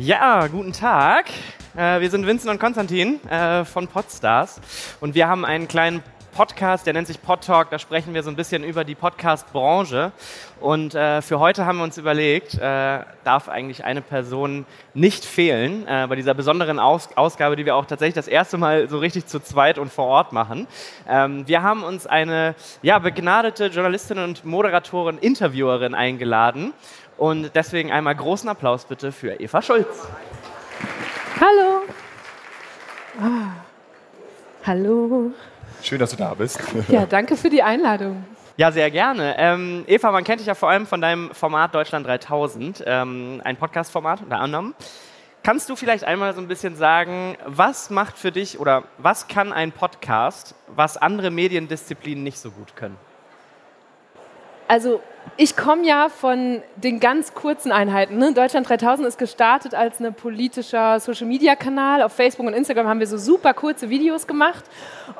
Ja, guten Tag. Äh, wir sind Vincent und Konstantin äh, von Podstars und wir haben einen kleinen Podcast, der nennt sich Podtalk. Da sprechen wir so ein bisschen über die Podcast-Branche. Und äh, für heute haben wir uns überlegt, äh, darf eigentlich eine Person nicht fehlen äh, bei dieser besonderen Aus Ausgabe, die wir auch tatsächlich das erste Mal so richtig zu zweit und vor Ort machen. Ähm, wir haben uns eine ja, begnadete Journalistin und Moderatorin, Interviewerin eingeladen. Und deswegen einmal großen Applaus bitte für Eva Schulz. Hallo. Ah. Hallo. Schön, dass du da bist. Ja, danke für die Einladung. Ja, sehr gerne. Ähm, Eva, man kennt dich ja vor allem von deinem Format Deutschland 3000, ähm, ein Podcast-Format unter anderem. Kannst du vielleicht einmal so ein bisschen sagen, was macht für dich oder was kann ein Podcast, was andere Mediendisziplinen nicht so gut können? Also ich komme ja von den ganz kurzen Einheiten. Ne? Deutschland 3000 ist gestartet als ein politischer Social-Media-Kanal. Auf Facebook und Instagram haben wir so super kurze Videos gemacht.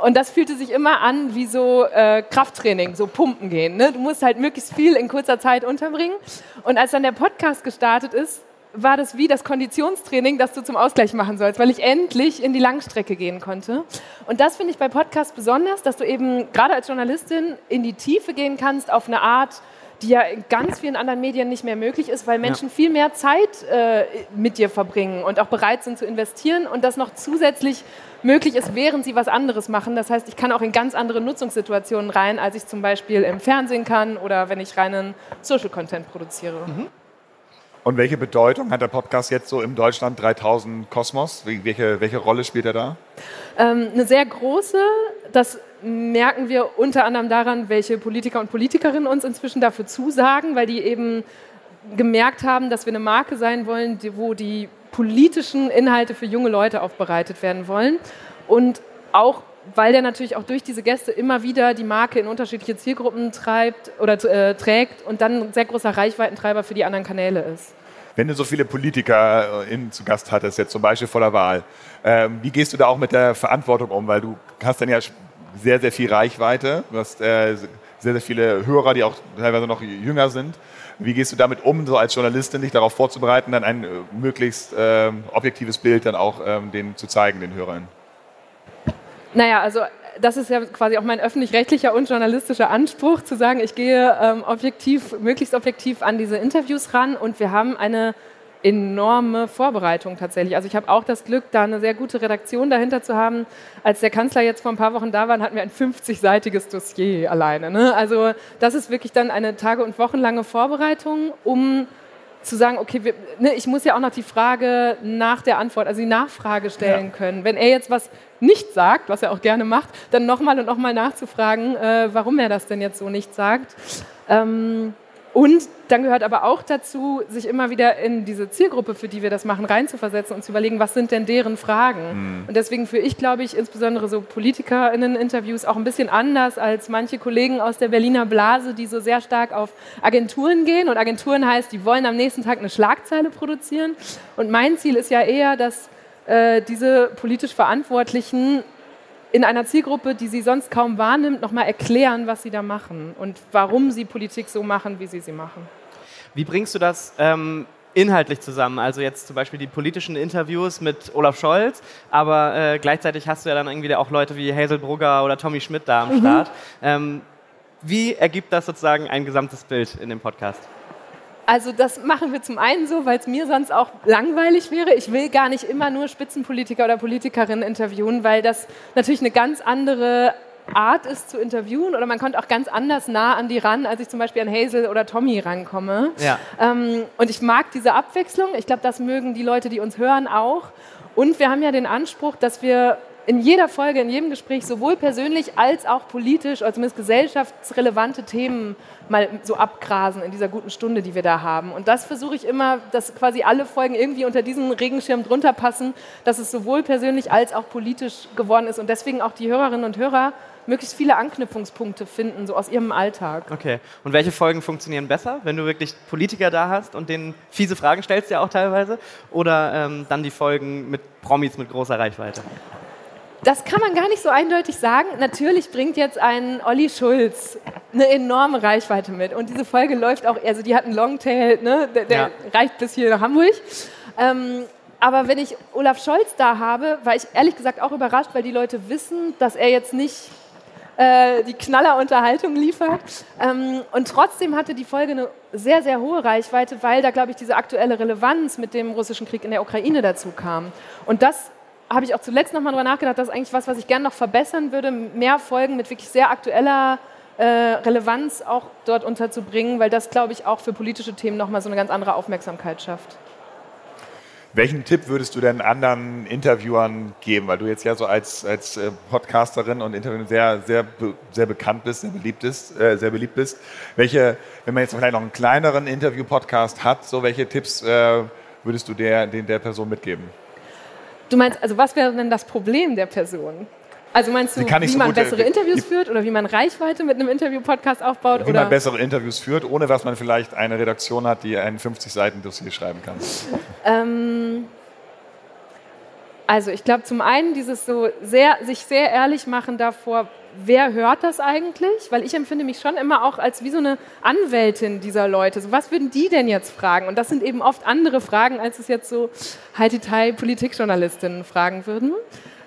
Und das fühlte sich immer an wie so äh, Krafttraining, so Pumpen gehen. Ne? Du musst halt möglichst viel in kurzer Zeit unterbringen. Und als dann der Podcast gestartet ist, war das wie das Konditionstraining, das du zum Ausgleich machen sollst, weil ich endlich in die Langstrecke gehen konnte. Und das finde ich bei Podcasts besonders, dass du eben gerade als Journalistin in die Tiefe gehen kannst auf eine Art, die ja in ganz vielen anderen Medien nicht mehr möglich ist, weil Menschen ja. viel mehr Zeit äh, mit dir verbringen und auch bereit sind zu investieren und das noch zusätzlich möglich ist, während sie was anderes machen. Das heißt, ich kann auch in ganz andere Nutzungssituationen rein, als ich zum Beispiel im Fernsehen kann oder wenn ich reinen Social Content produziere. Mhm. Und welche Bedeutung hat der Podcast jetzt so im Deutschland 3000 Kosmos? Welche, welche Rolle spielt er da? Ähm, eine sehr große. Das merken wir unter anderem daran, welche Politiker und Politikerinnen uns inzwischen dafür zusagen, weil die eben gemerkt haben, dass wir eine Marke sein wollen, wo die politischen Inhalte für junge Leute aufbereitet werden wollen. Und auch weil der natürlich auch durch diese Gäste immer wieder die Marke in unterschiedliche Zielgruppen treibt oder äh, trägt und dann ein sehr großer Reichweitentreiber für die anderen Kanäle ist. Wenn du so viele Politiker äh, zu Gast hattest, jetzt zum Beispiel vor der Wahl, ähm, wie gehst du da auch mit der Verantwortung um? Weil du hast dann ja sehr, sehr viel Reichweite, du hast äh, sehr, sehr viele Hörer, die auch teilweise noch jünger sind. Wie gehst du damit um, so als Journalistin, dich darauf vorzubereiten, dann ein äh, möglichst äh, objektives Bild dann auch ähm, denen zu zeigen, den Hörern? Naja, also das ist ja quasi auch mein öffentlich-rechtlicher und journalistischer Anspruch, zu sagen, ich gehe ähm, objektiv, möglichst objektiv an diese Interviews ran und wir haben eine enorme Vorbereitung tatsächlich. Also ich habe auch das Glück, da eine sehr gute Redaktion dahinter zu haben. Als der Kanzler jetzt vor ein paar Wochen da war, hatten wir ein 50-seitiges Dossier alleine. Ne? Also das ist wirklich dann eine Tage- und wochenlange Vorbereitung, um zu sagen, okay, wir, ne, ich muss ja auch noch die Frage nach der Antwort, also die Nachfrage stellen ja. können. Wenn er jetzt was nicht sagt, was er auch gerne macht, dann nochmal und nochmal nachzufragen, äh, warum er das denn jetzt so nicht sagt. Ähm, und dann gehört aber auch dazu, sich immer wieder in diese Zielgruppe, für die wir das machen, reinzuversetzen und zu überlegen, was sind denn deren Fragen. Mhm. Und deswegen führe ich, glaube ich, insbesondere so PolitikerInnen-Interviews auch ein bisschen anders als manche Kollegen aus der Berliner Blase, die so sehr stark auf Agenturen gehen. Und Agenturen heißt, die wollen am nächsten Tag eine Schlagzeile produzieren. Und mein Ziel ist ja eher, dass äh, diese politisch Verantwortlichen in einer Zielgruppe, die sie sonst kaum wahrnimmt, nochmal erklären, was sie da machen und warum sie Politik so machen, wie sie sie machen. Wie bringst du das ähm, inhaltlich zusammen? Also jetzt zum Beispiel die politischen Interviews mit Olaf Scholz, aber äh, gleichzeitig hast du ja dann irgendwie auch Leute wie Hazel Brugger oder Tommy Schmidt da am mhm. Start. Ähm, wie ergibt das sozusagen ein gesamtes Bild in dem Podcast? Also das machen wir zum einen so, weil es mir sonst auch langweilig wäre. Ich will gar nicht immer nur Spitzenpolitiker oder Politikerinnen interviewen, weil das natürlich eine ganz andere Art ist zu interviewen oder man kommt auch ganz anders nah an die ran, als ich zum Beispiel an Hazel oder Tommy rankomme. Ja. Ähm, und ich mag diese Abwechslung. Ich glaube, das mögen die Leute, die uns hören, auch. Und wir haben ja den Anspruch, dass wir in jeder Folge, in jedem Gespräch sowohl persönlich als auch politisch, also zumindest gesellschaftsrelevante Themen mal so abgrasen in dieser guten Stunde, die wir da haben. Und das versuche ich immer, dass quasi alle Folgen irgendwie unter diesen Regenschirm drunter passen, dass es sowohl persönlich als auch politisch geworden ist und deswegen auch die Hörerinnen und Hörer möglichst viele Anknüpfungspunkte finden, so aus ihrem Alltag. Okay. Und welche Folgen funktionieren besser, wenn du wirklich Politiker da hast und denen fiese Fragen stellst, ja auch teilweise? Oder ähm, dann die Folgen mit Promis mit großer Reichweite? Das kann man gar nicht so eindeutig sagen. Natürlich bringt jetzt ein Olli Schulz eine enorme Reichweite mit. Und diese Folge läuft auch, also die hat einen Longtail, ne? der, der ja. reicht bis hier nach Hamburg. Ähm, aber wenn ich Olaf Scholz da habe, war ich ehrlich gesagt auch überrascht, weil die Leute wissen, dass er jetzt nicht äh, die Knallerunterhaltung liefert. Ähm, und trotzdem hatte die Folge eine sehr, sehr hohe Reichweite, weil da, glaube ich, diese aktuelle Relevanz mit dem russischen Krieg in der Ukraine dazu kam. Und das habe ich auch zuletzt nochmal drüber nachgedacht, das ist eigentlich was, was ich gerne noch verbessern würde, mehr Folgen mit wirklich sehr aktueller äh, Relevanz auch dort unterzubringen, weil das, glaube ich, auch für politische Themen nochmal so eine ganz andere Aufmerksamkeit schafft. Welchen Tipp würdest du denn anderen Interviewern geben? Weil du jetzt ja so als, als äh, Podcasterin und Interviewerin sehr, sehr, sehr bekannt bist, sehr beliebt bist, äh, sehr beliebt bist. Welche, wenn man jetzt vielleicht noch einen kleineren Interview-Podcast hat, so welche Tipps äh, würdest du der, den der Person mitgeben? Du meinst, also was wäre denn das Problem der Person? Also meinst du, wie so man bessere Interviews führt oder wie man Reichweite mit einem Interview-Podcast aufbaut? Wie oder? man bessere Interviews führt, ohne dass man vielleicht eine Redaktion hat, die ein 50-Seiten-Dossier schreiben kann. Ähm, also ich glaube zum einen dieses so sehr, sich sehr ehrlich machen davor, wer hört das eigentlich? Weil ich empfinde mich schon immer auch als wie so eine Anwältin dieser Leute. So, was würden die denn jetzt fragen? Und das sind eben oft andere Fragen, als es jetzt so High-Detail-Politikjournalistinnen fragen würden.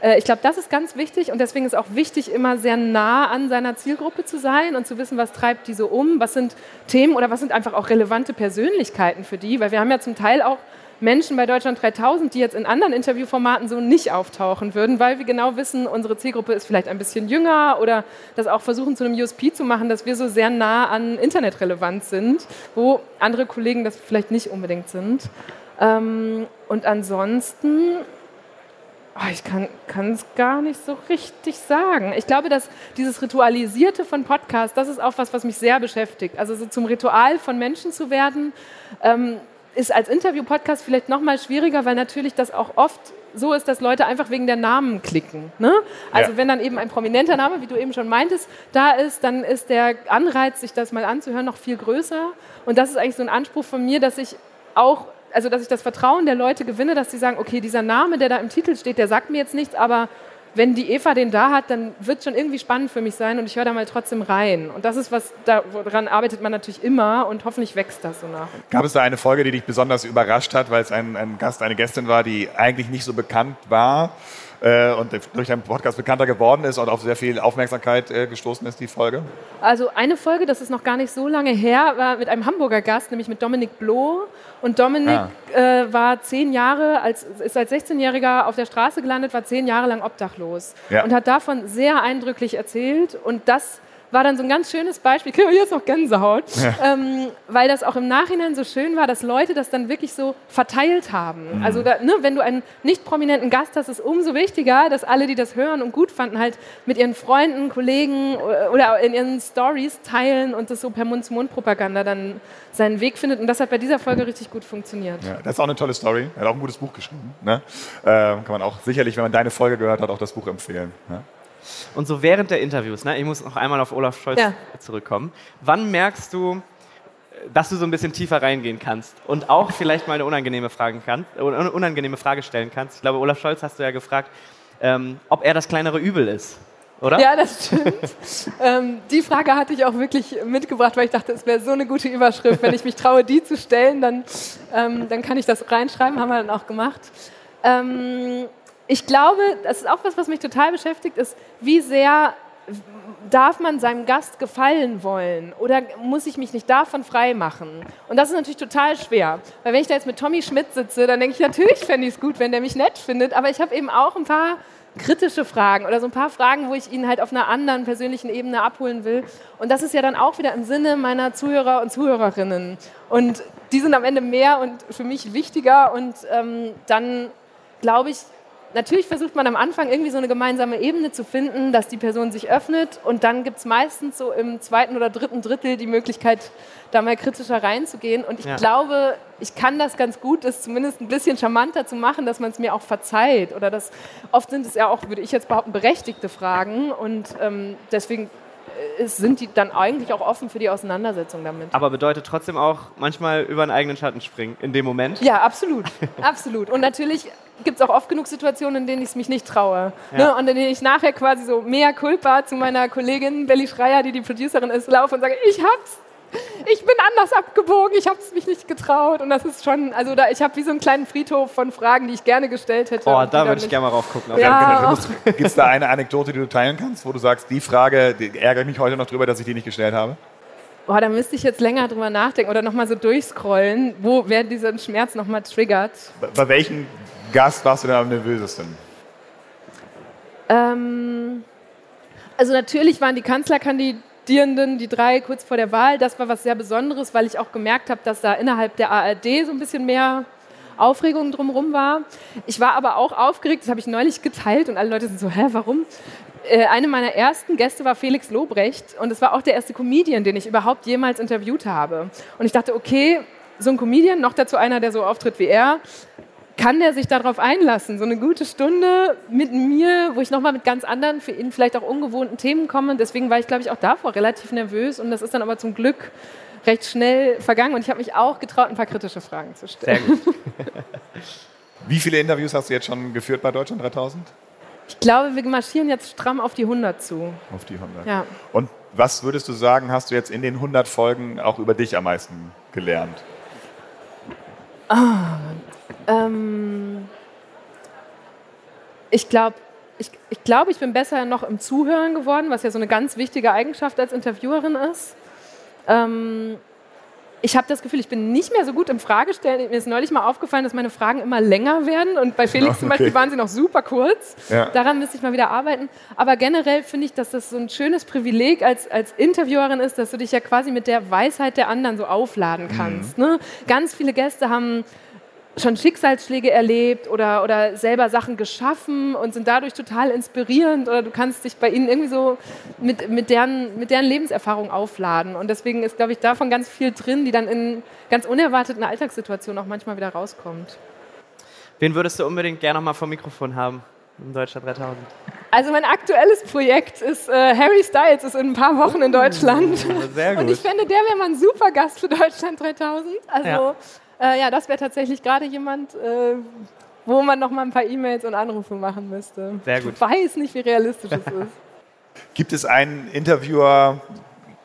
Äh, ich glaube, das ist ganz wichtig und deswegen ist auch wichtig, immer sehr nah an seiner Zielgruppe zu sein und zu wissen, was treibt die so um, was sind Themen oder was sind einfach auch relevante Persönlichkeiten für die, weil wir haben ja zum Teil auch Menschen bei Deutschland 3000, die jetzt in anderen Interviewformaten so nicht auftauchen würden, weil wir genau wissen, unsere Zielgruppe ist vielleicht ein bisschen jünger oder das auch versuchen zu einem USP zu machen, dass wir so sehr nah an Internetrelevant sind, wo andere Kollegen das vielleicht nicht unbedingt sind. Ähm, und ansonsten Oh, ich kann es gar nicht so richtig sagen. Ich glaube, dass dieses Ritualisierte von Podcasts, das ist auch was, was mich sehr beschäftigt. Also so zum Ritual von Menschen zu werden, ähm, ist als Interview-Podcast vielleicht noch mal schwieriger, weil natürlich das auch oft so ist, dass Leute einfach wegen der Namen klicken. Ne? Also ja. wenn dann eben ein prominenter Name, wie du eben schon meintest, da ist, dann ist der Anreiz, sich das mal anzuhören, noch viel größer. Und das ist eigentlich so ein Anspruch von mir, dass ich auch also dass ich das Vertrauen der Leute gewinne, dass sie sagen, okay, dieser Name, der da im Titel steht, der sagt mir jetzt nichts, aber wenn die Eva den da hat, dann wird es schon irgendwie spannend für mich sein und ich höre da mal trotzdem rein. Und das ist was, daran arbeitet man natürlich immer und hoffentlich wächst das so nach. Gab es da eine Folge, die dich besonders überrascht hat, weil es ein, ein Gast, eine Gästin war, die eigentlich nicht so bekannt war? Äh, und durch deinen Podcast bekannter geworden ist und auf sehr viel Aufmerksamkeit äh, gestoßen ist, die Folge? Also eine Folge, das ist noch gar nicht so lange her, war mit einem Hamburger Gast, nämlich mit Dominik Bloh. Und Dominik ah. äh, war zehn Jahre, als, ist als 16-Jähriger auf der Straße gelandet, war zehn Jahre lang obdachlos ja. und hat davon sehr eindrücklich erzählt. Und das war dann so ein ganz schönes Beispiel, ich kriege jetzt noch Gänsehaut, ja. ähm, weil das auch im Nachhinein so schön war, dass Leute das dann wirklich so verteilt haben. Mhm. Also da, ne, wenn du einen nicht prominenten Gast hast, ist es umso wichtiger, dass alle, die das hören und gut fanden, halt mit ihren Freunden, Kollegen oder in ihren Stories teilen und das so per Mund-zu-Mund-Propaganda dann seinen Weg findet. Und das hat bei dieser Folge richtig gut funktioniert. Ja, das ist auch eine tolle Story. Er hat auch ein gutes Buch geschrieben. Ne? Äh, kann man auch sicherlich, wenn man deine Folge gehört hat, auch das Buch empfehlen. Ne? Und so während der Interviews, ne, ich muss noch einmal auf Olaf Scholz ja. zurückkommen, wann merkst du, dass du so ein bisschen tiefer reingehen kannst und auch vielleicht mal eine unangenehme, Frage kann, unangenehme Frage stellen kannst? Ich glaube, Olaf Scholz hast du ja gefragt, ähm, ob er das kleinere Übel ist. Oder? Ja, das stimmt. ähm, die Frage hatte ich auch wirklich mitgebracht, weil ich dachte, es wäre so eine gute Überschrift. Wenn ich mich traue, die zu stellen, dann, ähm, dann kann ich das reinschreiben. Haben wir dann auch gemacht. Ähm, ich glaube, das ist auch was, was mich total beschäftigt, ist, wie sehr darf man seinem Gast gefallen wollen oder muss ich mich nicht davon frei machen? Und das ist natürlich total schwer, weil wenn ich da jetzt mit Tommy Schmidt sitze, dann denke ich, natürlich fände ich es gut, wenn der mich nett findet, aber ich habe eben auch ein paar kritische Fragen oder so ein paar Fragen, wo ich ihn halt auf einer anderen persönlichen Ebene abholen will. Und das ist ja dann auch wieder im Sinne meiner Zuhörer und Zuhörerinnen. Und die sind am Ende mehr und für mich wichtiger und ähm, dann glaube ich, natürlich versucht man am Anfang irgendwie so eine gemeinsame Ebene zu finden, dass die Person sich öffnet und dann gibt es meistens so im zweiten oder dritten Drittel die Möglichkeit, da mal kritischer reinzugehen. Und ich ja. glaube, ich kann das ganz gut, das zumindest ein bisschen charmanter zu machen, dass man es mir auch verzeiht. Oder das oft sind es ja auch, würde ich jetzt behaupten, berechtigte Fragen und ähm, deswegen äh, sind die dann eigentlich auch offen für die Auseinandersetzung damit. Aber bedeutet trotzdem auch manchmal über einen eigenen Schatten springen in dem Moment? Ja, absolut. absolut. Und natürlich gibt es auch oft genug Situationen, in denen ich es mich nicht traue. Ja. Ne? Und in denen ich nachher quasi so mehr Culpa zu meiner Kollegin Belly Schreier, die die Producerin ist, laufe und sage, ich hab's. ich bin anders abgebogen, ich habe es mich nicht getraut. Und das ist schon, also da, ich habe wie so einen kleinen Friedhof von Fragen, die ich gerne gestellt hätte. Oh, da würde ich gerne mal rauf gucken. Ja. Gibt es da eine Anekdote, die du teilen kannst, wo du sagst, die Frage die ärgere ich mich heute noch drüber, dass ich die nicht gestellt habe? Boah, da müsste ich jetzt länger drüber nachdenken oder nochmal so durchscrollen, wo wer diesen Schmerz nochmal triggert. Bei, bei welchem Gast warst du denn am nervösesten? Ähm, also natürlich waren die Kanzlerkandidierenden, die drei kurz vor der Wahl, das war was sehr Besonderes, weil ich auch gemerkt habe, dass da innerhalb der ARD so ein bisschen mehr Aufregung drumherum war. Ich war aber auch aufgeregt, das habe ich neulich geteilt und alle Leute sind so, hä, warum? Äh, eine meiner ersten Gäste war Felix Lobrecht und es war auch der erste Comedian, den ich überhaupt jemals interviewt habe. Und ich dachte, okay, so ein Comedian, noch dazu einer, der so auftritt wie er, kann der sich darauf einlassen? So eine gute Stunde mit mir, wo ich nochmal mit ganz anderen, für ihn vielleicht auch ungewohnten Themen komme. Deswegen war ich, glaube ich, auch davor relativ nervös und das ist dann aber zum Glück recht schnell vergangen und ich habe mich auch getraut, ein paar kritische Fragen zu stellen. Sehr gut. Wie viele Interviews hast du jetzt schon geführt bei Deutschland 3000? Ich glaube, wir marschieren jetzt stramm auf die 100 zu. Auf die 100. Ja. Und was würdest du sagen, hast du jetzt in den 100 Folgen auch über dich am meisten gelernt? Ah, ähm, ich glaube, ich, ich, glaub, ich bin besser noch im Zuhören geworden, was ja so eine ganz wichtige Eigenschaft als Interviewerin ist. Ähm, ich habe das Gefühl, ich bin nicht mehr so gut im Fragestellen. Mir ist neulich mal aufgefallen, dass meine Fragen immer länger werden und bei Felix okay. zum Beispiel waren sie noch super kurz. Ja. Daran müsste ich mal wieder arbeiten. Aber generell finde ich, dass das so ein schönes Privileg als, als Interviewerin ist, dass du dich ja quasi mit der Weisheit der anderen so aufladen kannst. Mhm. Ne? Ganz viele Gäste haben schon Schicksalsschläge erlebt oder, oder selber Sachen geschaffen und sind dadurch total inspirierend oder du kannst dich bei ihnen irgendwie so mit, mit, deren, mit deren Lebenserfahrung aufladen. Und deswegen ist, glaube ich, davon ganz viel drin, die dann in ganz unerwarteten Alltagssituationen auch manchmal wieder rauskommt. Wen würdest du unbedingt gerne noch mal vom Mikrofon haben im Deutschland 3000? Also mein aktuelles Projekt ist äh, Harry Styles ist in ein paar Wochen in Deutschland. Sehr gut. Und ich finde, der wäre mal ein super Gast für Deutschland 3000. Also ja. Äh, ja, das wäre tatsächlich gerade jemand, äh, wo man noch mal ein paar E-Mails und Anrufe machen müsste. Sehr gut. Ich weiß nicht, wie realistisch es ist. Gibt es einen Interviewer,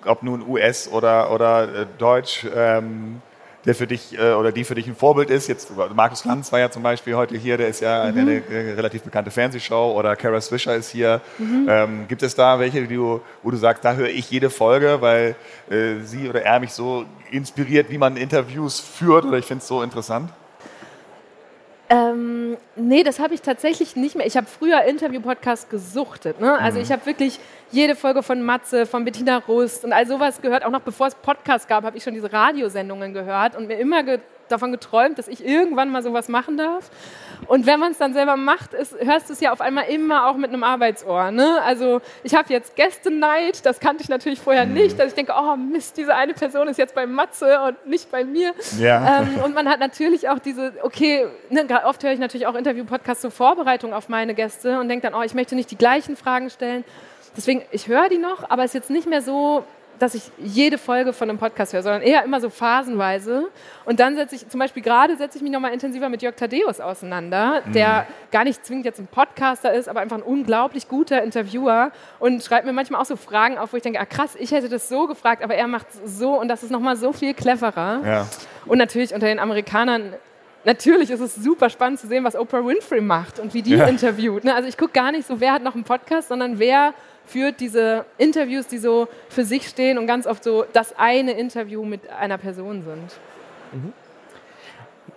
ob nun US oder, oder äh, Deutsch, ähm, der für dich äh, oder die für dich ein Vorbild ist. Jetzt Markus Lanz war ja zum Beispiel heute hier, der ist ja mhm. eine, eine, relativ bekannte Fernsehshow oder Kara Swisher ist hier. Mhm. Ähm, gibt es da welche, du, wo du sagst, da höre ich jede Folge, weil äh, sie oder er mich so inspiriert, wie man Interviews führt oder ich finde es so interessant? Ähm, nee, das habe ich tatsächlich nicht mehr. Ich habe früher Interview-Podcasts gesuchtet. Ne? Also mhm. ich habe wirklich jede Folge von Matze, von Bettina Rust und all sowas gehört. Auch noch bevor es Podcasts gab, habe ich schon diese Radiosendungen gehört und mir immer ge davon geträumt, dass ich irgendwann mal sowas machen darf. Und wenn man es dann selber macht, ist, hörst du es ja auf einmal immer auch mit einem Arbeitsohr. Ne? Also ich habe jetzt Gästeneid, das kannte ich natürlich vorher mhm. nicht, dass ich denke, oh Mist, diese eine Person ist jetzt bei Matze und nicht bei mir. Ja. Ähm, und man hat natürlich auch diese, okay, ne, oft höre ich natürlich auch Interview-Podcasts zur Vorbereitung auf meine Gäste und denke dann, oh, ich möchte nicht die gleichen Fragen stellen. Deswegen, ich höre die noch, aber es ist jetzt nicht mehr so, dass ich jede Folge von einem Podcast höre, sondern eher immer so phasenweise. Und dann setze ich, zum Beispiel gerade setze ich mich nochmal intensiver mit Jörg Thaddeus auseinander, mhm. der gar nicht zwingend jetzt ein Podcaster ist, aber einfach ein unglaublich guter Interviewer und schreibt mir manchmal auch so Fragen auf, wo ich denke, ah krass, ich hätte das so gefragt, aber er macht es so und das ist nochmal so viel cleverer. Ja. Und natürlich unter den Amerikanern natürlich ist es super spannend zu sehen, was Oprah Winfrey macht und wie die ja. interviewt. Ne? Also ich gucke gar nicht so, wer hat noch einen Podcast, sondern wer führt diese Interviews, die so für sich stehen und ganz oft so das eine Interview mit einer Person sind. Mhm.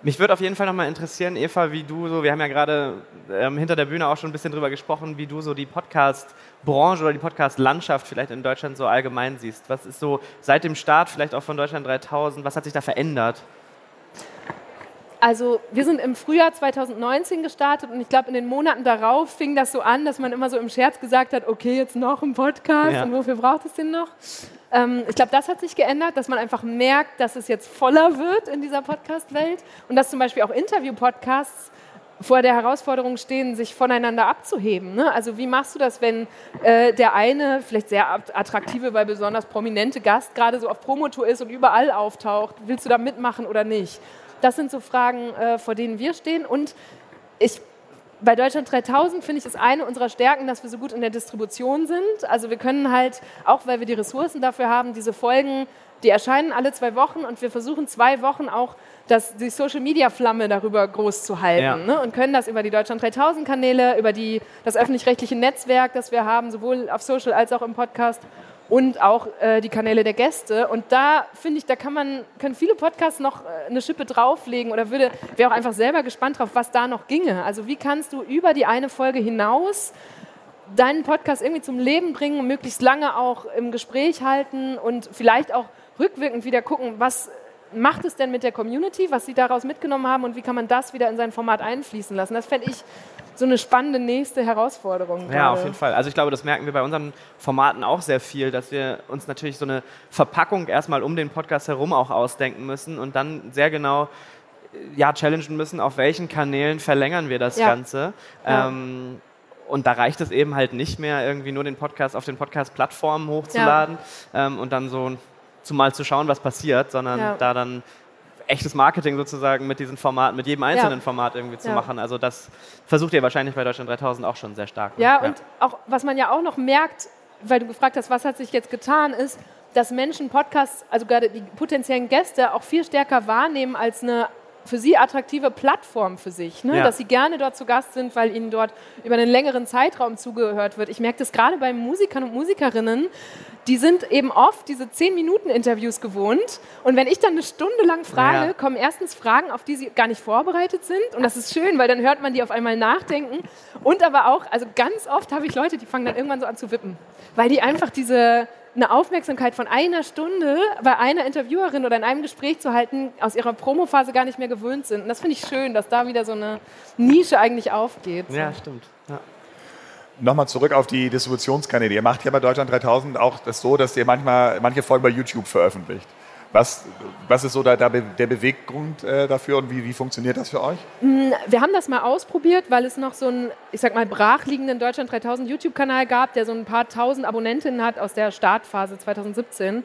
Mich würde auf jeden Fall nochmal interessieren, Eva, wie du so, wir haben ja gerade ähm, hinter der Bühne auch schon ein bisschen drüber gesprochen, wie du so die Podcast-Branche oder die Podcast-Landschaft vielleicht in Deutschland so allgemein siehst. Was ist so seit dem Start vielleicht auch von Deutschland 3000, was hat sich da verändert? Also wir sind im Frühjahr 2019 gestartet und ich glaube, in den Monaten darauf fing das so an, dass man immer so im Scherz gesagt hat, okay, jetzt noch ein Podcast ja. und wofür braucht es den noch? Ähm, ich glaube, das hat sich geändert, dass man einfach merkt, dass es jetzt voller wird in dieser Podcast-Welt und dass zum Beispiel auch Interview-Podcasts vor der Herausforderung stehen, sich voneinander abzuheben. Ne? Also wie machst du das, wenn äh, der eine, vielleicht sehr attraktive, weil besonders prominente Gast gerade so auf Promotour ist und überall auftaucht? Willst du da mitmachen oder nicht? Das sind so Fragen, äh, vor denen wir stehen. Und ich, bei Deutschland 3000 finde ich es eine unserer Stärken, dass wir so gut in der Distribution sind. Also wir können halt, auch weil wir die Ressourcen dafür haben, diese Folgen Die erscheinen alle zwei Wochen und wir versuchen zwei Wochen auch das, die Social-Media-Flamme darüber groß zu halten Ja. ne? und können das über die Deutschland 3000-Kanäle, über die, das öffentlich-rechtliche Netzwerk, das wir haben, sowohl auf Social als auch im Podcast und auch äh, die Kanäle der Gäste. Und da finde ich, da kann man, können viele Podcasts noch äh, eine Schippe drauflegen oder würde, wäre auch einfach selber gespannt drauf, was da noch ginge. Also wie kannst du über die eine Folge hinaus deinen Podcast irgendwie zum Leben bringen, möglichst lange auch im Gespräch halten und vielleicht auch rückwirkend wieder gucken, was macht es denn mit der Community, was sie daraus mitgenommen haben und wie kann man das wieder in sein Format einfließen lassen. Das fände ich so eine spannende nächste Herausforderung. Ja, gerade. auf jeden Fall. Also ich glaube, das merken wir bei unseren Formaten auch sehr viel, dass wir uns natürlich so eine Verpackung erstmal um den Podcast herum auch ausdenken müssen und dann sehr genau ja, challengen müssen, auf welchen Kanälen verlängern wir das Ja. Ganze. Ja. Ähm, und da reicht es eben halt nicht mehr, irgendwie nur den Podcast auf den Podcast-Plattformen hochzuladen ähm, und dann so zumal zu schauen, was passiert, sondern Ja. da dann echtes Marketing sozusagen mit diesen Formaten, mit jedem einzelnen Ja. Format irgendwie zu Ja. machen. Also das versucht ihr wahrscheinlich bei Deutschland 3000 auch schon sehr stark. ne? Ja, und auch, was man ja auch noch merkt, weil du gefragt hast, was hat sich jetzt getan, ist, dass Menschen Podcasts, also gerade die potenziellen Gäste, auch viel stärker wahrnehmen als eine für sie attraktive Plattform für sich. Ne? Ja. Dass sie gerne dort zu Gast sind, weil ihnen dort über einen längeren Zeitraum zugehört wird. Ich merke das gerade bei Musikern und Musikerinnen, die sind eben oft diese 10-Minuten-Interviews gewohnt. Und wenn ich dann eine Stunde lang frage, Ja. kommen erstens Fragen, auf die sie gar nicht vorbereitet sind. Und das ist schön, weil dann hört man die auf einmal nachdenken. Und aber auch, also ganz oft habe ich Leute, die fangen dann irgendwann so an zu wippen. Weil die einfach diese eine Aufmerksamkeit von einer Stunde bei einer Interviewerin oder in einem Gespräch zu halten, aus ihrer Promophase gar nicht mehr gewöhnt sind. Und das finde ich schön, dass da wieder so eine Nische eigentlich aufgeht. Ja, stimmt. Ja. Nochmal zurück auf die Distributionskanäle. Ihr macht ja bei Deutschland 3000 auch das so, dass ihr manchmal manche Folgen bei YouTube veröffentlicht. Was, was ist so der, der Be- der Beweggrund äh, dafür und wie, wie funktioniert das für euch? Wir haben das mal ausprobiert, weil es noch so einen, ich sag mal, brachliegenden Deutschland 3000 YouTube-Kanal gab, der so ein paar tausend Abonnentinnen hat aus der Startphase 2017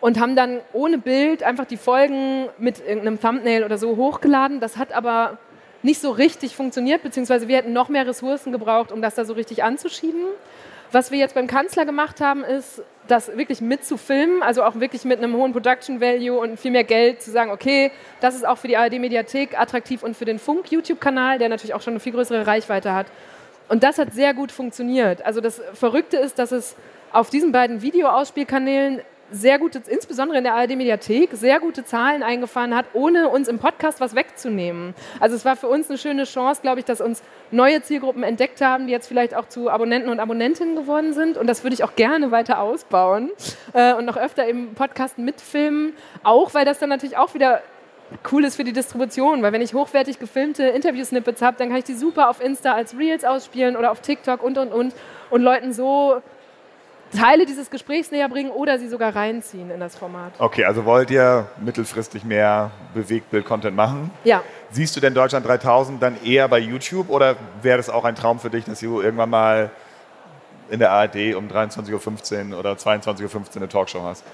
und haben dann ohne Bild einfach die Folgen mit irgendeinem Thumbnail oder so hochgeladen. Das hat aber nicht so richtig funktioniert, beziehungsweise wir hätten noch mehr Ressourcen gebraucht, um das da so richtig anzuschieben. Was wir jetzt beim Kanzler gemacht haben, ist, das wirklich mitzufilmen, also auch wirklich mit einem hohen Production Value und viel mehr Geld zu sagen, okay, das ist auch für die ARD-Mediathek attraktiv und für den Funk-YouTube-Kanal, der natürlich auch schon eine viel größere Reichweite hat. Und das hat sehr gut funktioniert. Also das Verrückte ist, dass es auf diesen beiden Videoausspielkanälen sehr gute, insbesondere in der ARD-Mediathek, sehr gute Zahlen eingefahren hat, ohne uns im Podcast was wegzunehmen. Also es war für uns eine schöne Chance, glaube ich, dass uns neue Zielgruppen entdeckt haben, die jetzt vielleicht auch zu Abonnenten und Abonnentinnen geworden sind. Und das würde ich auch gerne weiter ausbauen äh, und noch öfter im Podcast mitfilmen, auch weil das dann natürlich auch wieder cool ist für die Distribution, weil wenn ich hochwertig gefilmte Interview-Snippets habe, dann kann ich die super auf Insta als Reels ausspielen oder auf TikTok und und und und Leuten so Teile dieses Gesprächs näher bringen oder sie sogar reinziehen in das Format. Okay, also wollt ihr mittelfristig mehr Bewegtbild-Content machen? Ja, Siehst du denn Deutschland 3000 dann eher bei YouTube oder wäre das auch ein Traum für dich, dass du irgendwann mal in der ARD um 23.15 Uhr oder 22.15 Uhr eine Talkshow hast?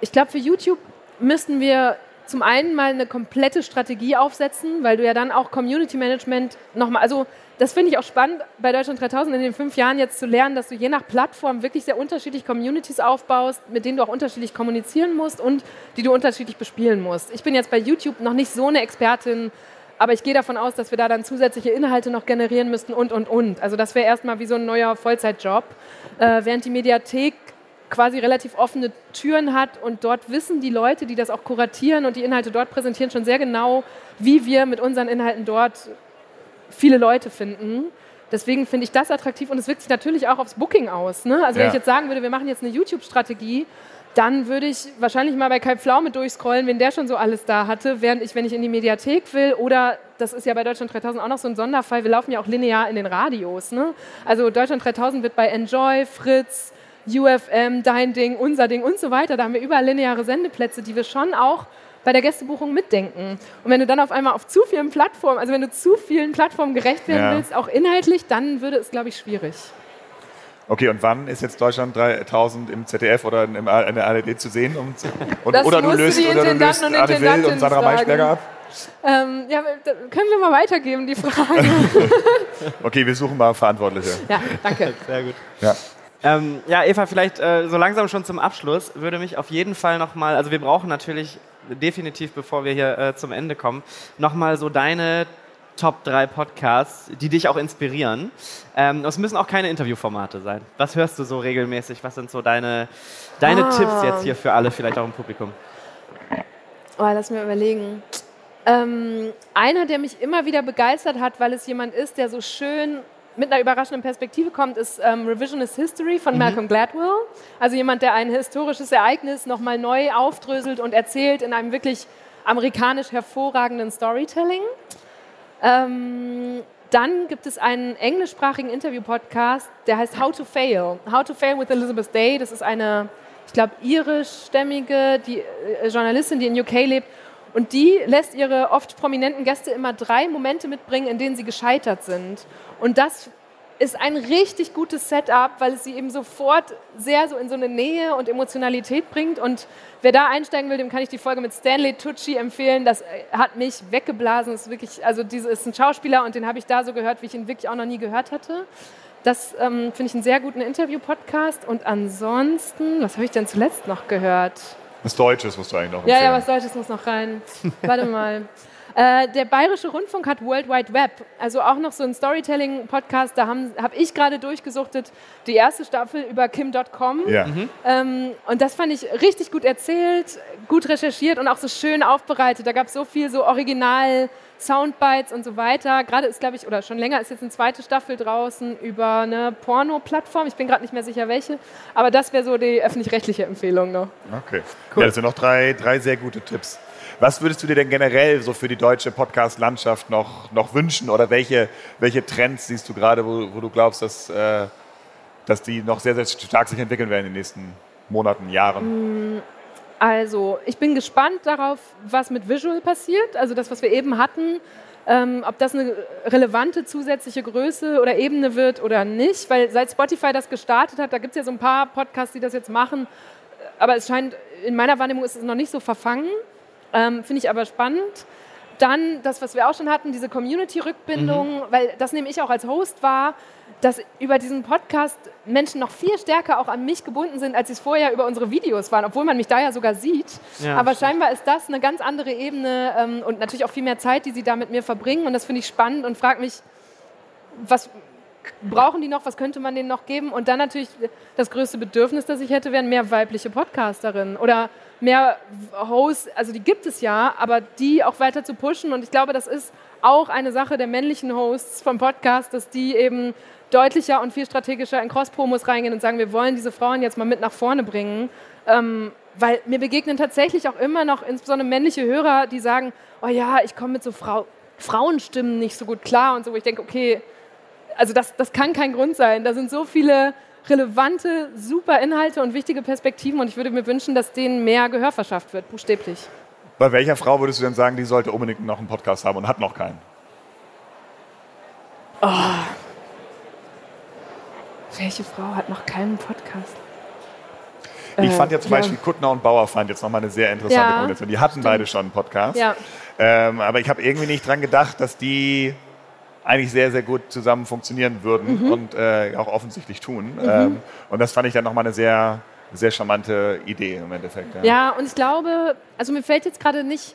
ich glaube, für YouTube müssten wir zum einen mal eine komplette Strategie aufsetzen, weil du ja dann auch Community Management nochmal, also das finde ich auch spannend bei Deutschland 3000 in den fünf Jahren jetzt zu lernen, dass du je nach Plattform wirklich sehr unterschiedlich Communities aufbaust, mit denen du auch unterschiedlich kommunizieren musst und die du unterschiedlich bespielen musst. Ich bin jetzt bei YouTube noch nicht so eine Expertin, aber ich gehe davon aus, dass wir da dann zusätzliche Inhalte noch generieren müssten und, und, und. Also das wäre erstmal wie so ein neuer Vollzeitjob, äh, während die Mediathek quasi relativ offene Türen hat und dort wissen die Leute, die das auch kuratieren und die Inhalte dort präsentieren, schon sehr genau, wie wir mit unseren Inhalten dort viele Leute finden. Deswegen finde ich das attraktiv und es wirkt sich natürlich auch aufs Booking aus. Ne? Also wenn Ja. ich jetzt sagen würde, wir machen jetzt eine YouTube-Strategie, dann würde ich wahrscheinlich mal bei Kai Pflaume durchscrollen, wenn der schon so alles da hatte, während ich, wenn ich in die Mediathek will oder, das ist ja bei Deutschland 3000 auch noch so ein Sonderfall, wir laufen ja auch linear in den Radios. Ne? Also Deutschland 3000 wird bei Enjoy, Fritz, UFM, Dein Ding, Unser Ding und so weiter, da haben wir überall lineare Sendeplätze, die wir schon auch bei der Gästebuchung mitdenken. Und wenn du dann auf einmal auf zu vielen Plattformen, also wenn du zu vielen Plattformen gerecht werden Ja. willst, auch inhaltlich, dann würde es, glaube ich, schwierig. Okay, und wann ist jetzt Deutschland 3000 im ZDF oder in, im A- in der ARD zu sehen? Und, und, Das oder du löst, die oder du löst und Anne Will und Sandra fragen. Maischberger ab? Ähm, ja, können wir mal weitergeben, die Frage. Okay, wir suchen mal Verantwortliche. ja, danke. Sehr gut. Ja. Ähm, ja, Eva, vielleicht äh, so langsam schon zum Abschluss würde mich auf jeden Fall nochmal, also wir brauchen natürlich definitiv, bevor wir hier äh, zum Ende kommen, nochmal so deine Top 3 Podcasts, die dich auch inspirieren. Ähm, es müssen auch keine Interviewformate sein. Was hörst du so regelmäßig? Was sind so deine, deine ah. Tipps jetzt hier für alle, vielleicht auch im Publikum? Oh, lass mir überlegen. Ähm, einer, der mich immer wieder begeistert hat, weil es jemand ist, der so schön mit einer überraschenden Perspektive kommt, ist ähm, Revisionist History von mhm. Malcolm Gladwell. Also jemand, der ein historisches Ereignis nochmal neu aufdröselt und erzählt in einem wirklich amerikanisch hervorragenden Storytelling. Ähm, dann gibt es einen englischsprachigen Interview-Podcast, der heißt How to Fail. How to Fail with Elizabeth Day. Das ist eine, ich glaube, irischstämmige die, äh, Journalistin, die in UK lebt. Und die lässt ihre oft prominenten Gäste immer drei Momente mitbringen, in denen sie gescheitert sind. Und das ist ein richtig gutes Setup, weil es sie eben sofort sehr so in so eine Nähe und Emotionalität bringt. Und wer da einsteigen will, dem kann ich die Folge mit Stanley Tucci empfehlen. Das äh, hat mich weggeblasen. Das ist wirklich, also diese ist ein Schauspieler und den habe ich da so gehört, wie ich ihn wirklich auch noch nie gehört hatte. Das ähm, finde ich einen sehr guten Interview-Podcast. Und ansonsten, was habe ich denn zuletzt noch gehört? Was Deutsches musst du eigentlich noch empfehlen. Ja, ja, was Deutsches muss noch rein. Warte mal. Äh, der Bayerische Rundfunk hat World Wide Web, also auch noch so ein Storytelling-Podcast. Da habe hab ich gerade durchgesuchtet, die erste Staffel über Kim.com. Ja. Mhm. Ähm, und das fand ich richtig gut erzählt, gut recherchiert und auch so schön aufbereitet. Da gab es so viel so Original- Soundbites und so weiter. Gerade ist, glaube ich, oder schon länger ist jetzt eine zweite Staffel draußen über eine Porno-Plattform. Ich bin gerade nicht mehr sicher, welche. Aber das wäre so die öffentlich-rechtliche Empfehlung noch. Okay, cool. Ja, das sind noch drei, drei sehr gute Tipps. Was würdest du dir denn generell so für die deutsche Podcast-Landschaft noch, noch wünschen oder welche, welche Trends siehst du gerade, wo, wo du glaubst, dass, äh, dass die noch sehr, sehr stark sich entwickeln werden in den nächsten Monaten, Jahren? Mm, also, ich bin gespannt darauf, was mit Visual passiert. Also das, was wir eben hatten, ähm, ob das eine relevante zusätzliche Größe oder Ebene wird oder nicht. Weil seit Spotify das gestartet hat, da gibt es ja so ein paar Podcasts, die das jetzt machen. Aber es scheint, in meiner Wahrnehmung ist es noch nicht so verfangen. Ähm, Finde ich aber spannend. Dann das, was wir auch schon hatten, diese Community-Rückbindung, mhm. weil das nehme ich auch als Host wahr, dass über diesen Podcast Menschen noch viel stärker auch an mich gebunden sind, als sie es vorher über unsere Videos waren, obwohl man mich da ja sogar sieht. Ja, Aber scheinbar ist das eine ganz andere Ebene ähm, und natürlich auch viel mehr Zeit, die sie da mit mir verbringen. Und das finde ich spannend und frage mich, was brauchen die noch, was könnte man denen noch geben? Und dann natürlich das größte Bedürfnis, das ich hätte, wären mehr weibliche Podcasterinnen oder mehr Hosts, also die gibt es ja, aber die auch weiter zu pushen. Und ich glaube, das ist auch eine Sache der männlichen Hosts vom Podcast, dass die eben deutlicher und viel strategischer in Cross-Promos reingehen und sagen, wir wollen diese Frauen jetzt mal mit nach vorne bringen. Ähm, weil mir begegnen tatsächlich auch immer noch insbesondere männliche Hörer, die sagen, oh ja, ich komme mit so Frau Frauenstimmen nicht so gut klar und so, wo ich denke, okay, also das, das kann kein Grund sein. Da sind so viele relevante, super Inhalte und wichtige Perspektiven und ich würde mir wünschen, dass denen mehr Gehör verschafft wird, buchstäblich. Bei welcher Frau würdest du denn sagen, die sollte unbedingt noch einen Podcast haben und hat noch keinen? Oh. Welche Frau hat noch keinen Podcast? Ich fand ja zum äh, Beispiel Kuttner und Bauer fand jetzt nochmal eine sehr interessante ja, Kombination. Die hatten stimmt. beide schon einen Podcast. Ja. Ähm, aber ich habe irgendwie nicht dran gedacht, dass die eigentlich sehr, sehr gut zusammen funktionieren würden mhm. und äh, auch offensichtlich tun. Mhm. Ähm, und das fand ich dann nochmal eine sehr, sehr charmante Idee im Endeffekt. Ja, ja und ich glaube, also mir fällt jetzt gerade nicht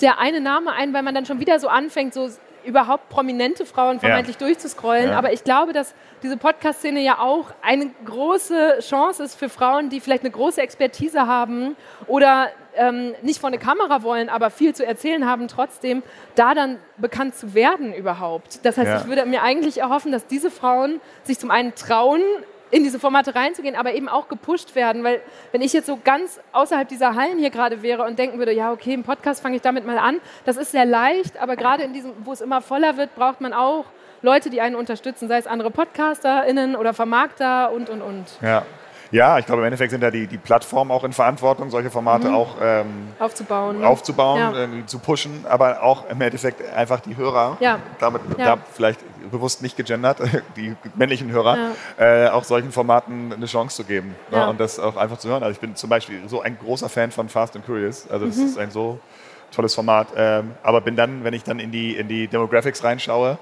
der eine Name ein, weil man dann schon wieder so anfängt, so überhaupt prominente Frauen vermeintlich ja. durchzuscrollen. Ja. Aber ich glaube, dass diese Podcast-Szene ja auch eine große Chance ist für Frauen, die vielleicht eine große Expertise haben oder ähm, nicht vor eine Kamera wollen, aber viel zu erzählen haben, trotzdem da dann bekannt zu werden überhaupt. Das heißt, ja. ich würde mir eigentlich erhoffen, dass diese Frauen sich zum einen trauen, in diese Formate reinzugehen, aber eben auch gepusht werden, weil wenn ich jetzt so ganz außerhalb dieser Hallen hier gerade wäre und denken würde, ja okay, im Podcast fange ich damit mal an, das ist sehr leicht, aber gerade in diesem, wo es immer voller wird, braucht man auch Leute, die einen unterstützen, sei es andere PodcasterInnen oder Vermarkter und und und. Ja. Ja, ich glaube, im Endeffekt sind da die, die Plattformen auch in Verantwortung, solche Formate mhm. auch ähm, aufzubauen, aufzubauen ja. äh, zu pushen, aber auch im Endeffekt einfach die Hörer, ja. damit ja. da vielleicht bewusst nicht gegendert, die männlichen Hörer, äh, auch solchen Formaten eine Chance zu geben ne, und das auch einfach zu hören. Also ich bin zum Beispiel so ein großer Fan von Fast and Curious, also das mhm. ist ein so tolles Format, ähm, aber bin dann, wenn ich dann in die, in die Demographics reinschaue,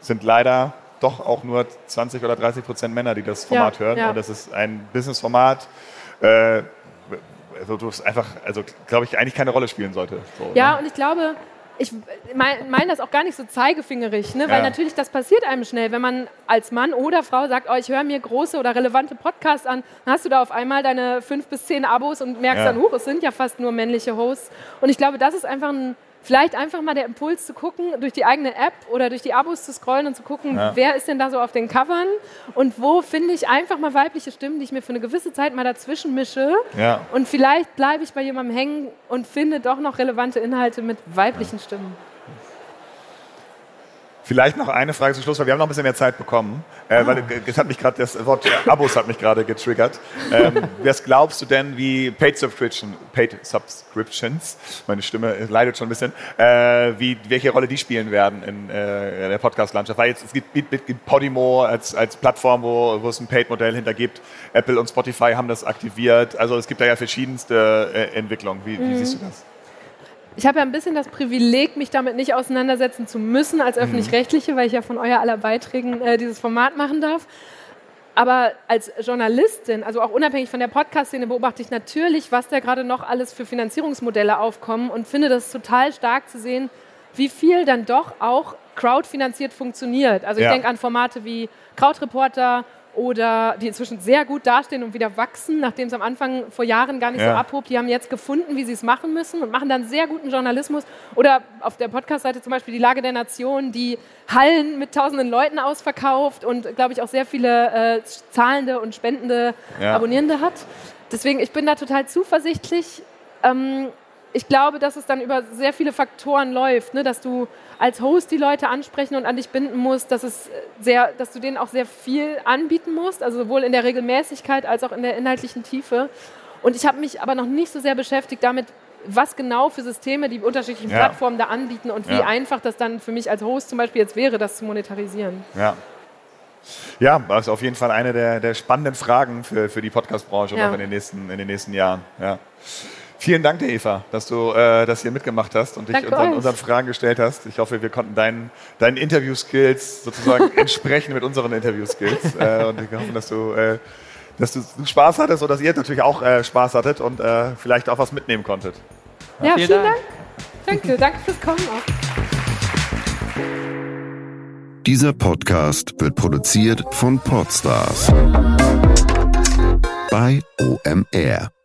sind leider doch auch nur 20 oder 30 Prozent Männer, die das Format Ja, hören. ja. Und das ist ein Business-Format, äh, also es einfach, also glaube ich, eigentlich keine Rolle spielen sollte. So, Ja, ne? und ich glaube, ich meine mein das auch gar nicht so zeigefingerig, ne? weil Ja. natürlich das passiert einem schnell, wenn man als Mann oder Frau sagt, oh, ich höre mir große oder relevante Podcasts an, dann hast du da auf einmal deine fünf bis zehn Abos und merkst Ja. dann, huch, es sind ja fast nur männliche Hosts. Und ich glaube, das ist einfach ein, vielleicht einfach mal der Impuls zu gucken, durch die eigene App oder durch die Abos zu scrollen und zu gucken, Ja. wer ist denn da so auf den Covern und wo finde ich einfach mal weibliche Stimmen, die ich mir für eine gewisse Zeit mal dazwischen mische. Ja. Und vielleicht bleibe ich bei jemandem hängen und finde doch noch relevante Inhalte mit weiblichen Stimmen. Vielleicht noch eine Frage zum Schluss, weil wir haben noch ein bisschen mehr Zeit bekommen. Äh, weil es hat mich gerade, das Wort Abos hat mich gerade getriggert. Ähm, was glaubst du denn, wie Paid, Subscription, Paid Subscriptions, meine Stimme leidet schon ein bisschen, äh, wie, welche Rolle die spielen werden in äh, der Podcast-Landschaft? Weil jetzt, es gibt, gibt, gibt Podimo als, als Plattform, wo, wo es ein Paid-Modell hinter gibt. Apple und Spotify haben das aktiviert. Also es gibt da ja verschiedenste äh, Entwicklungen. Wie, wie siehst du das? Ich habe ja ein bisschen das Privileg, mich damit nicht auseinandersetzen zu müssen als öffentlich-rechtliche, weil ich ja von euer aller Beiträgen äh, dieses Format machen darf. Aber als Journalistin, also auch unabhängig von der Podcast-Szene, beobachte ich natürlich, was da gerade noch alles für Finanzierungsmodelle aufkommen und finde das total stark zu sehen, wie viel dann doch auch crowdfinanziert funktioniert. Also ich Ja. denke an Formate wie Krautreporter oder die inzwischen sehr gut dastehen und wieder wachsen, nachdem es am Anfang vor Jahren gar nicht Ja. so abhob. Die haben jetzt gefunden, wie sie es machen müssen und machen dann sehr guten Journalismus. Oder auf der Podcast-Seite zum Beispiel die Lage der Nation, die Hallen mit tausenden Leuten ausverkauft und, glaube ich, auch sehr viele äh, zahlende und spendende Ja. Abonnierende hat. Deswegen, ich bin da total zuversichtlich. Ähm, ich glaube, dass es dann über sehr viele Faktoren läuft, ne? dass du als Host die Leute ansprechen und an dich binden musst, dass, es sehr, dass du denen auch sehr viel anbieten musst, also sowohl in der Regelmäßigkeit als auch in der inhaltlichen Tiefe. Und ich habe mich aber noch nicht so sehr beschäftigt damit, was genau für Systeme die unterschiedlichen Ja. Plattformen da anbieten und wie Ja. einfach das dann für mich als Host zum Beispiel jetzt wäre, das zu monetarisieren. Ja. Ja, das ist auf jeden Fall eine der, der spannenden Fragen für, für die Podcast-Branche Ja. noch in den nächsten, in den nächsten Jahren. Ja. Vielen Dank dir, Eva, dass du äh, das hier mitgemacht hast und dich Danke unseren, unseren Fragen gestellt hast. Ich hoffe, wir konnten deinen, deinen Interview-Skills sozusagen entsprechen mit unseren Interview-Skills. Äh, und wir hoffen, dass du, äh, dass du Spaß hattest und dass ihr natürlich auch äh, Spaß hattet und äh, vielleicht auch was mitnehmen konntet. Ja, vielen vielen, Dank. Dank. Danke, danke fürs Kommen auch. Dieser Podcast wird produziert von Podstars bei OMR.